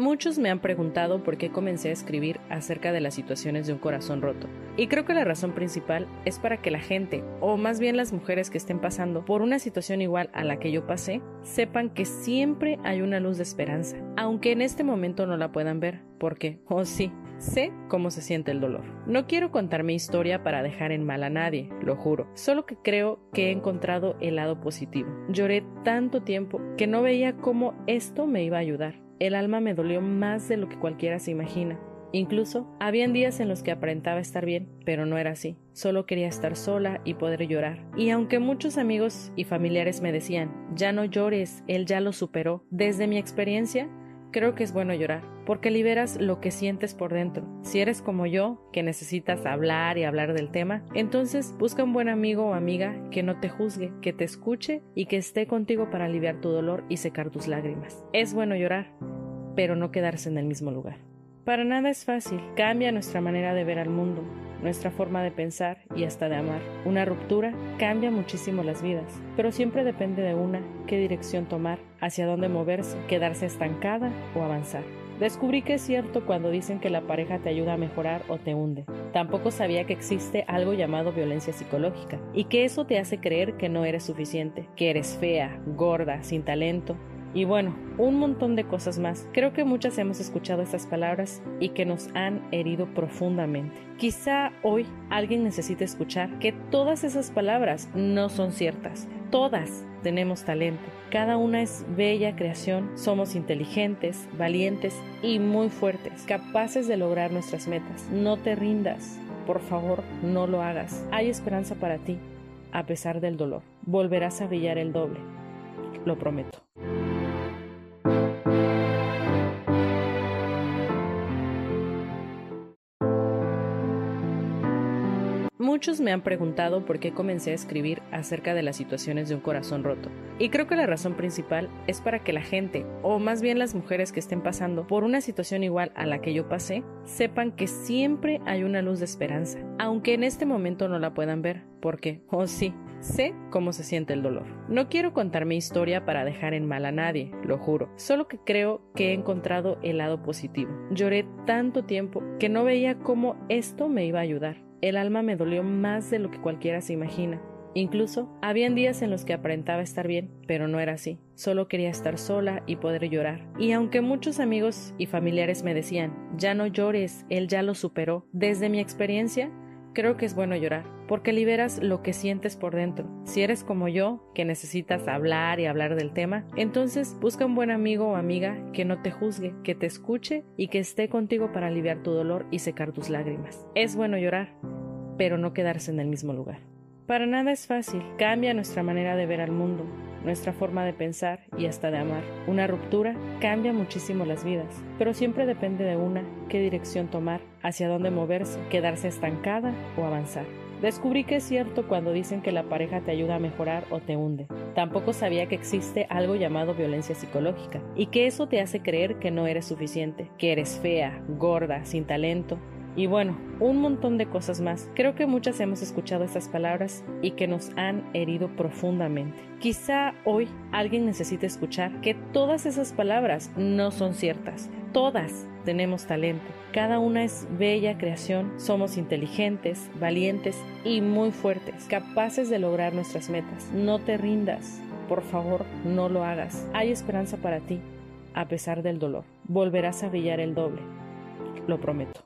Muchos me han preguntado por qué comencé a escribir acerca de las situaciones de un corazón roto. Y creo que la razón principal es para que la gente, o más bien las mujeres que estén pasando por una situación igual a la que yo pasé, sepan que siempre hay una luz de esperanza, aunque en este momento no la puedan ver, porque, oh sí, sé cómo se siente el dolor. No quiero contar mi historia para dejar en mal a nadie, lo juro, solo que creo que he encontrado el lado positivo. Lloré tanto tiempo que no veía cómo esto me iba a ayudar el alma me dolió más de lo que cualquiera se imagina. Incluso habían días en los que aparentaba estar bien, pero no era así. Solo quería estar sola y poder llorar. Y aunque muchos amigos y familiares me decían, ya no llores, él ya lo superó, desde mi experiencia, Creo que es bueno llorar, porque liberas lo que sientes por dentro. Si eres como yo, que necesitas hablar y hablar del tema, entonces busca un buen amigo o amiga que no te juzgue, que te escuche y que esté contigo para aliviar tu dolor y secar tus lágrimas. Es bueno llorar, pero no quedarse en el mismo lugar. Para nada es fácil, cambia nuestra manera de ver al mundo, nuestra forma de pensar y hasta de amar. Una ruptura cambia muchísimo las vidas, pero siempre depende de una qué dirección tomar, hacia dónde moverse, quedarse estancada o avanzar. Descubrí que es cierto cuando dicen que la pareja te ayuda a mejorar o te hunde. Tampoco sabía que existe algo llamado violencia psicológica y que eso te hace creer que no eres suficiente, que eres fea, gorda, sin talento, y bueno, un montón de cosas más. Creo que muchas hemos escuchado estas palabras y que nos han herido profundamente. Quizá hoy alguien necesite escuchar que todas esas palabras no son ciertas. Todas tenemos talento. Cada una es bella creación. Somos inteligentes, valientes y muy fuertes, capaces de lograr nuestras metas. No te rindas. Por favor, no lo hagas. Hay esperanza para ti, a pesar del dolor. Volverás a brillar el doble. Lo prometo. Muchos me han preguntado por qué comencé a escribir acerca de las situaciones de un corazón roto. Y creo que la razón principal es para que la gente, o más bien las mujeres que estén pasando por una situación igual a la que yo pasé, sepan que siempre hay una luz de esperanza, aunque en este momento no la puedan ver, porque, oh sí, sé cómo se siente el dolor. No quiero contar mi historia para dejar en mal a nadie, lo juro, solo que creo que he encontrado el lado positivo. Lloré tanto tiempo que no veía cómo esto me iba a ayudar el alma me dolió más de lo que cualquiera se imagina. Incluso habían días en los que aparentaba estar bien, pero no era así. Solo quería estar sola y poder llorar. Y aunque muchos amigos y familiares me decían, ya no llores, él ya lo superó, desde mi experiencia, creo que es bueno llorar, porque liberas lo que sientes por dentro. Si eres como yo, que necesitas hablar y hablar del tema, entonces busca un buen amigo o amiga que no te juzgue, que te escuche y que esté contigo para aliviar tu dolor y secar tus lágrimas. Es bueno llorar, pero no quedarse en el mismo lugar. Para nada es fácil, cambia nuestra manera de ver al mundo, nuestra forma de pensar y hasta de amar. Una ruptura cambia muchísimo las vidas, pero siempre depende de una qué dirección tomar, hacia dónde moverse, quedarse estancada o avanzar. Descubrí que es cierto cuando dicen que la pareja te ayuda a mejorar o te hunde. Tampoco sabía que existe algo llamado violencia psicológica y que eso te hace creer que no eres suficiente, que eres fea, gorda, sin talento, y bueno, un montón de cosas más. Creo que muchas hemos escuchado estas palabras y que nos han herido profundamente. Quizá hoy alguien necesite escuchar que todas esas palabras no son ciertas. Todas tenemos talento. Cada una es bella creación. Somos inteligentes, valientes y muy fuertes, capaces de lograr nuestras metas. No te rindas. Por favor, no lo hagas. Hay esperanza para ti, a pesar del dolor. Volverás a brillar el doble. Lo prometo.